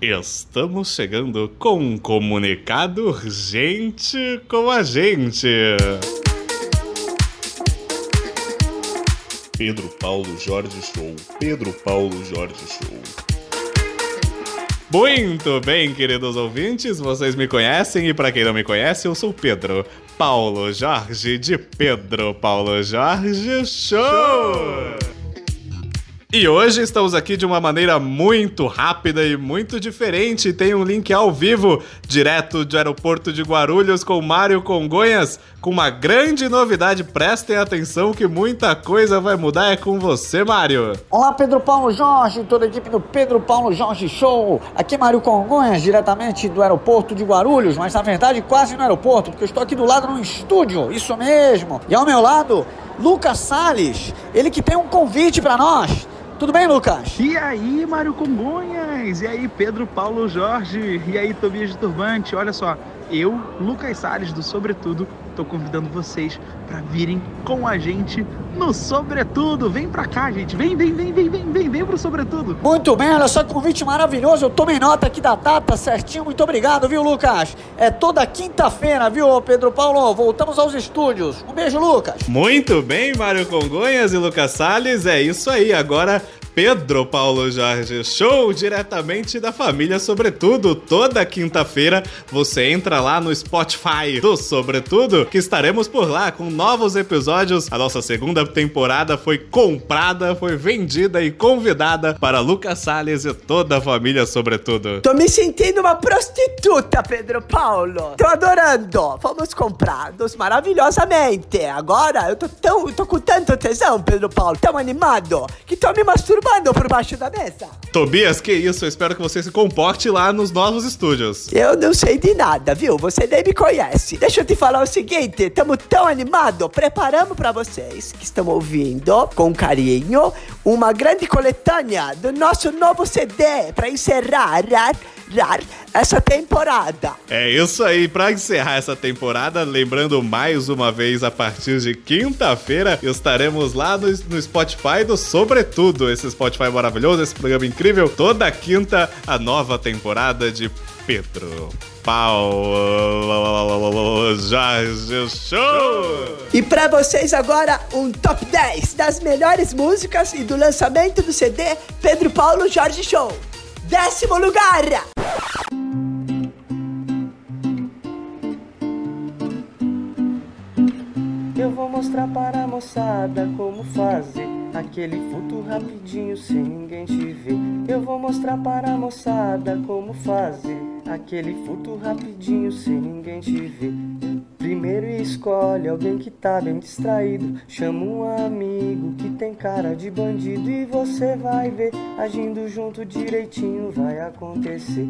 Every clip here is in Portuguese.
Estamos chegando com um comunicado urgente com a gente. Pedro Paulo Jorge Show. Pedro Paulo Jorge Show. Muito bem, queridos ouvintes, vocês me conhecem e para quem não me conhece, eu sou Pedro Paulo Jorge de Pedro Paulo Jorge Show. E hoje estamos aqui de uma maneira muito rápida e muito diferente. Tem um link ao vivo, direto do aeroporto de Guarulhos com Mário Congonhas, com uma grande novidade. Prestem atenção que muita coisa vai mudar. É com você, Mário. Olá, Pedro Paulo Jorge, toda a equipe do Pedro Paulo Jorge Show. Aqui é Mário Congonhas, diretamente do aeroporto de Guarulhos, mas na verdade quase no aeroporto, porque eu estou aqui do lado no estúdio. Isso mesmo. E ao meu lado, Lucas Salles, ele que tem um convite para nós. Tudo bem, Lucas? E aí, Mário Congonhas? E aí, Pedro Paulo Jorge? E aí, Tobias de Turbante? Olha só, eu, Lucas Salles do Sobretudo, tô convidando vocês para virem com a gente no Sobretudo. Vem pra cá, gente. Vem, vem, vem, vem, vem, vem, vem pro Sobretudo. Muito bem, olha só que convite maravilhoso. Eu tomei nota aqui da data certinho. Muito obrigado, viu, Lucas? É toda quinta-feira, viu, Pedro Paulo? Voltamos aos estúdios. Um beijo, Lucas. Muito bem, Mário Congonhas e Lucas Salles. É isso aí. Agora Pedro Paulo Jorge Show, diretamente da família Sobretudo. Toda quinta-feira você entra lá no Spotify do Sobretudo, que estaremos por lá com novos episódios. A nossa segunda temporada foi comprada, foi vendida e convidada para Lucas Salles e toda a família Sobretudo. Tô me sentindo uma prostituta, Pedro Paulo. Tô adorando. Fomos comprados maravilhosamente. Agora eu tô tão, tô com tanto tesão, Pedro Paulo, tão animado, que tô me masturbando por baixo da mesa. Tobias, que isso? Eu espero que você se comporte lá nos novos estúdios. Eu não sei de nada, viu? Você nem me conhece. Deixa eu te falar o seguinte, estamos tão animados, preparamos para vocês que estão ouvindo com carinho uma grande coletânea do nosso novo CD para encerrar essa temporada. É isso aí, para encerrar essa temporada, lembrando mais uma vez, a partir de quinta-feira, estaremos lá no, no Spotify do Sobretudo, esse Spotify maravilhoso, esse programa incrível. Toda quinta, a nova temporada de Pedro. Paulo Jorge Show! E para vocês agora, um top 10 das melhores músicas e do lançamento do CD Pedro Paulo Jorge Show. Décimo lugar! Eu vou mostrar para a moçada como fazer aquele futo rapidinho sem ninguém te ver. Eu vou mostrar para a moçada como fazer aquele futo rapidinho sem ninguém te ver. Primeiro escolhe alguém que tá bem distraído. Chama um amigo que tem cara de bandido e você vai ver. Agindo junto direitinho vai acontecer.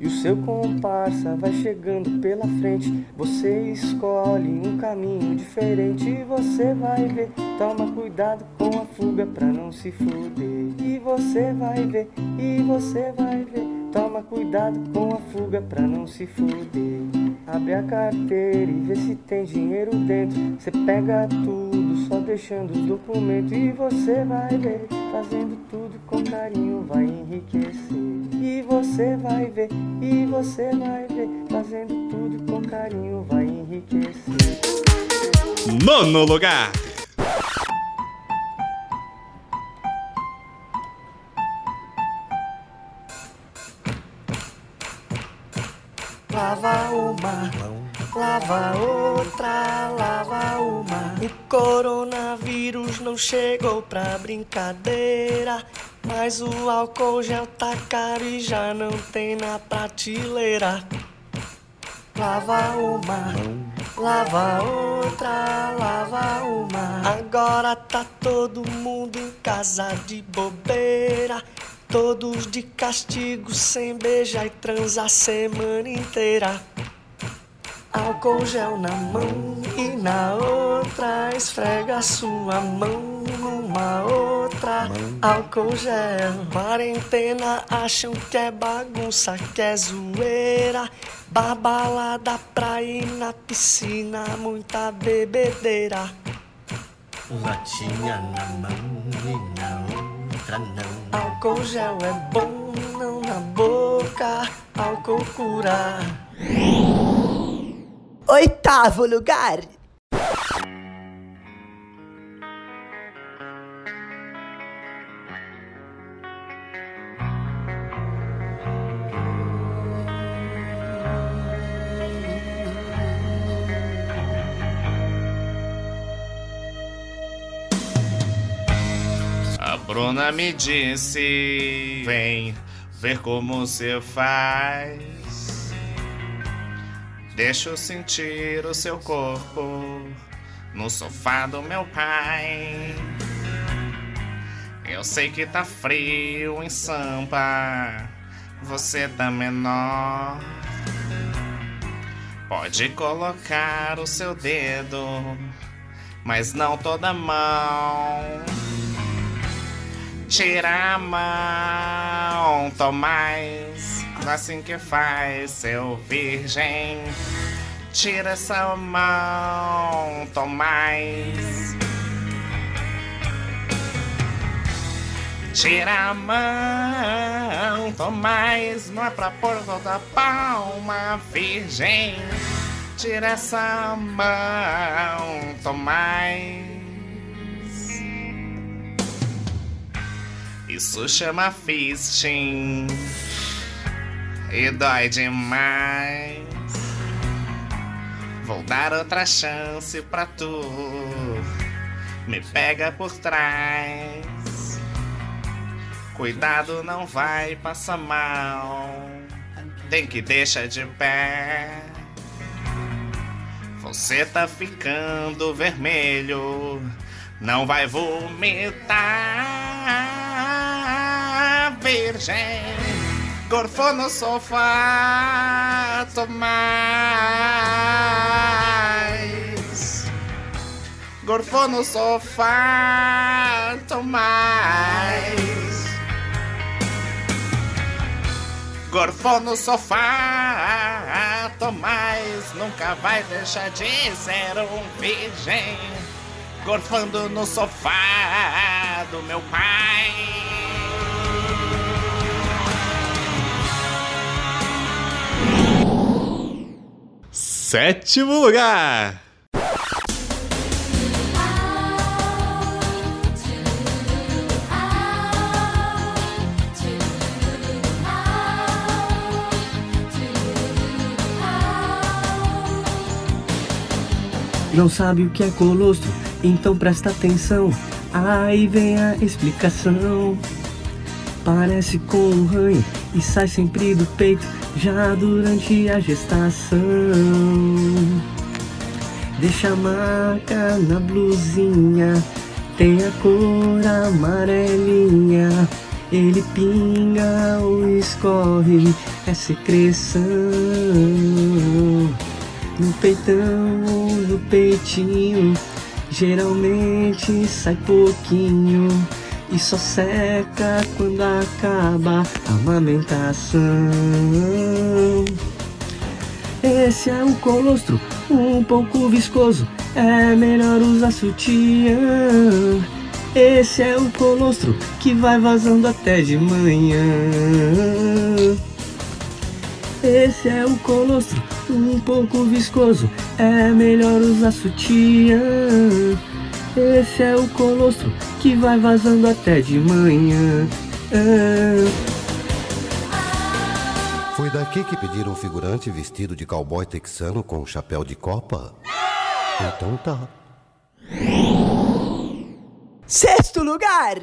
E o seu comparsa vai chegando pela frente. Você escolhe um caminho diferente e você vai ver. Toma cuidado com a fuga pra não se fuder. E você vai ver, e você vai ver. Toma cuidado com a fuga pra não se fuder. Abre a carteira e vê se tem dinheiro dentro. Você pega tudo, só deixando os documentos. E você vai ver, fazendo tudo com carinho, vai enriquecer. E você vai ver, e você vai ver, fazendo tudo com carinho, vai enriquecer. Nono lugar. Lava uma, lava outra, lava uma. O coronavírus não chegou pra brincadeira. Mas o álcool gel tá caro e já não tem na prateleira. Lava uma, lava outra, lava uma. Agora tá todo mundo em casa de bobeira. Todos de castigo, sem beijar e transar a semana inteira. Álcool gel na mão e na outra, esfrega sua mão numa outra. Álcool gel, quarentena, acham que é bagunça, que é zoeira. Babalada pra ir na piscina, muita bebedeira. Latinha na mão e na outra não. Álcool Álcool gel é bom, não na boca. Álcool cura. Oitavo lugar. Bruna me disse: Vem ver como você faz. Deixa eu sentir o seu corpo no sofá do meu pai. Eu sei que tá frio em Sampa, você tá menor. Pode colocar o seu dedo, mas não toda mão. Tira a mão, Tomás, assim que faz, seu virgem. Tira essa mão, Tomás. Tira a mão, Tomás, não é pra pôr toda palma, virgem. Tira essa mão, Tomás. Isso chama fisting e dói demais. Vou dar outra chance pra tu. Me pega por trás. Cuidado, não vai passar mal. Tem que deixar de pé. Você tá ficando vermelho. Não vai vomitar, virgem. Gorfou no sofá, Tomás. Gorfou no sofá, Tomás. Gorfou no sofá, Tomás. Nunca vai deixar de ser um virgem gorfando no sofá do meu pai. Sétimo lugar. Não sabe o que é colostro? Então presta atenção. Aí vem a explicação. Parece com um ranho e sai sempre do peito já durante a gestação. Deixa a marca na blusinha, tem a cor amarelinha. Ele pinga ou escorre, é secreção. No peitão ou no peitinho, geralmente sai pouquinho. E só seca quando acaba a amamentação. Esse é um colostro um pouco viscoso, é melhor usar sutiã. Esse é o colostro que vai vazando até de manhã. Esse é o colostro um pouco viscoso, é melhor usar sutiã. Esse é o colostro que vai vazando até de manhã. Foi daqui que pediram um figurante vestido de cowboy texano com chapéu de copa? Então tá. Sexto lugar.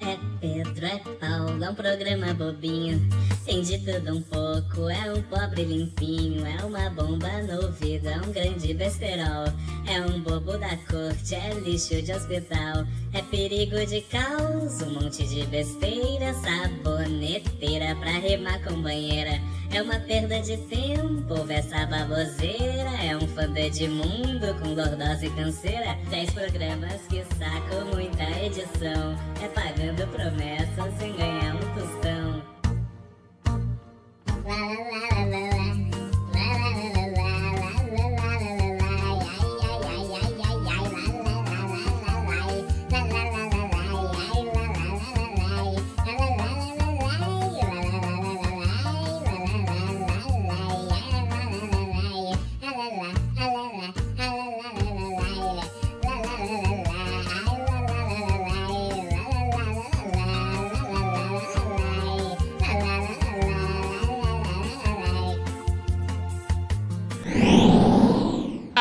É Pedro, é Paulo, é um programa bobinho. Tem de tudo um pouco, é um pobre limpinho. É uma bomba no é um grande besterol. É um bobo da corte, é lixo de hospital. É perigo de caos, um monte de besteira. Saboneteira pra rimar com banheira. É uma perda de tempo, essa baboseira. É um fã do Edmundo com lordose e canseira. Dez programas que sacam muita edição. É pagando promessas sem ganhar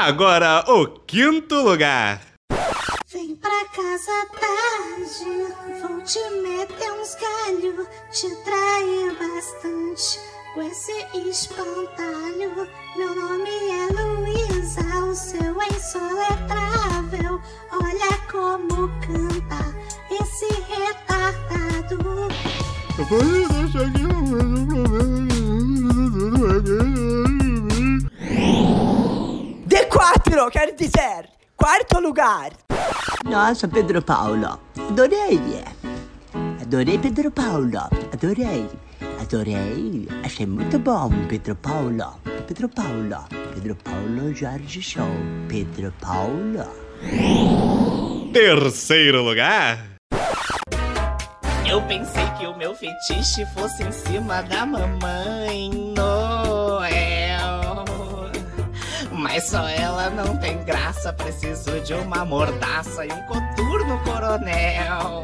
Agora, o quinto lugar. Vem pra casa tarde, vou te meter uns galhos, te trair bastante com esse espantalho. Meu nome é Luísa, o seu é insoletrável. Olha como canta esse retardado. D4, quero dizer. Quarto lugar. Nossa, Pedro Paulo, adorei. Adorei Pedro Paulo, adorei. Adorei, achei muito bom, Pedro Paulo. Pedro Paulo, Pedro Paulo Jorge Show. Pedro Paulo. Terceiro lugar. Eu pensei que o meu fetiche fosse em cima da mamãe. Mas só ela não tem graça, preciso de uma mordaça e um coturno coronel.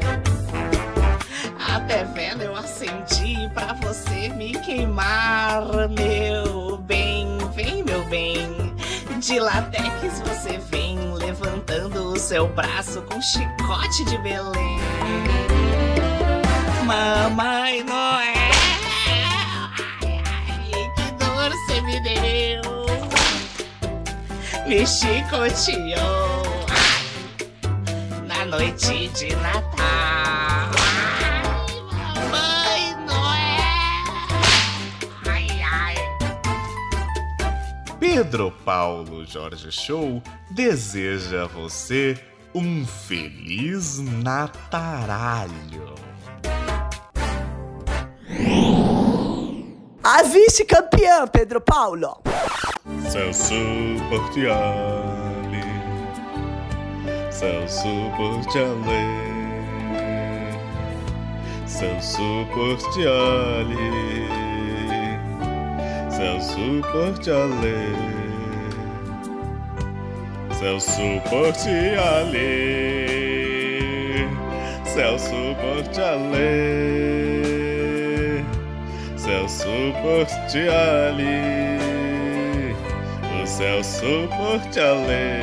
Até vela eu acendi pra você me queimar, meu bem. Vem, meu bem. De latex você vem levantando o seu braço com chicote de Belém. Mamãe Noel, ai, ai, que dor você me deu. Me chicoteou na noite de Natal. Mamãe Noel, ai, ai. Pedro Paulo Jorge Show deseja a você um feliz Nataralho. A vice-campeã, Pedro Paulo. Celso Portioli, Celso Portioli, Celso Portioli, Celso Portioli, Celso Portioli, Celso Portioli. Celso Portioli, o Celso Portioli,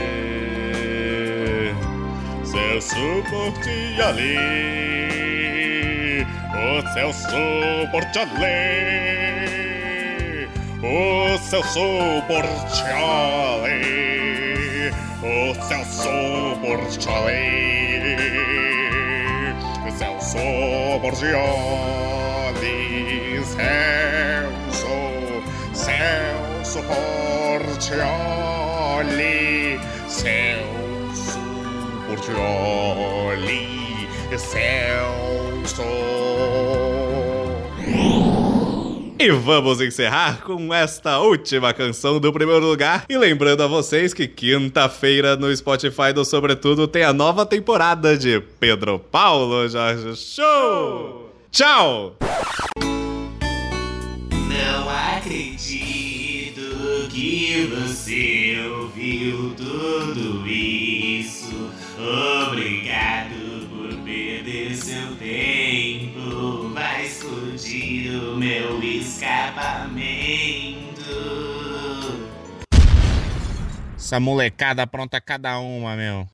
Celso Portioli, o Celso Portioli, o Celso Portioli, o Celso Portioli, Celso Portioli, Portioli, Celso Portioli, Celso. E vamos encerrar com esta última canção do primeiro lugar. E lembrando a vocês que quinta-feira no Spotify do Sobretudo tem a nova temporada de Pedro Paulo Jorge Show. Tchau! Você ouviu tudo isso. Obrigado por perder seu tempo. Vai explodir o meu escapamento. Essa molecada pronta cada uma, meu.